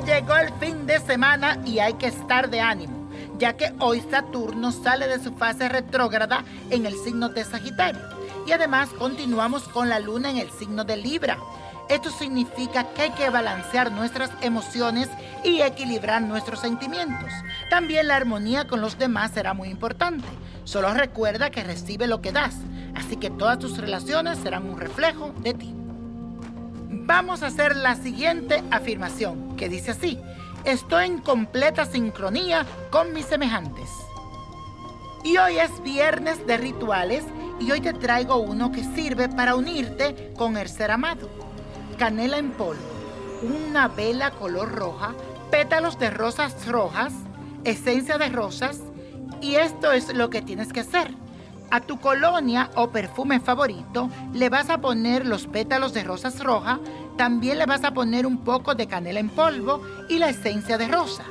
llegó el fin de semana y hay que estar de ánimo, ya que hoy Saturno sale de su fase retrógrada en el signo de Sagitario. Y además continuamos con la luna en el signo de Libra. Esto significa que hay que balancear nuestras emociones y equilibrar nuestros sentimientos. También la armonía con los demás será muy importante. Solo recuerda que recibe lo que das, así que todas tus relaciones serán un reflejo de ti. Vamos a hacer la siguiente afirmación, que dice así, estoy en completa sincronía con mis semejantes. Y hoy es viernes de rituales y hoy te traigo uno que sirve para unirte con el ser amado. Canela en polvo, una vela color roja, pétalos de rosas rojas, esencia de rosas y esto es lo que tienes que hacer. A tu colonia o perfume favorito le vas a poner los pétalos de rosas rojas, también le vas a poner un poco de canela en polvo y la esencia de rosa.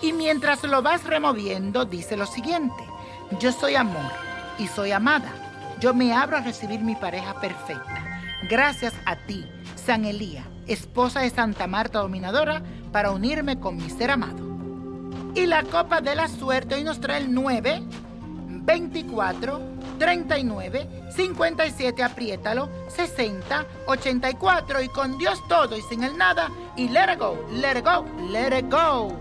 Y mientras lo vas removiendo, dice lo siguiente, yo soy amor y soy amada. Yo me abro a recibir mi pareja perfecta. Gracias a ti, San Elía, esposa de Santa Marta Dominadora, para unirme con mi ser amado. Y la copa de la suerte hoy nos trae el 9, 24, 39, 57, apriétalo, 60, 84 y con Dios todo y sin el nada y let it go, let it go, let it go.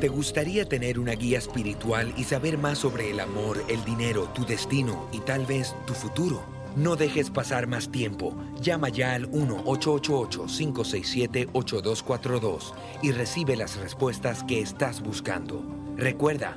¿Te gustaría tener una guía espiritual y saber más sobre el amor, el dinero, tu destino y tal vez tu futuro? No dejes pasar más tiempo. Llama ya al 1-888-567-8242 y recibe las respuestas que estás buscando. Recuerda,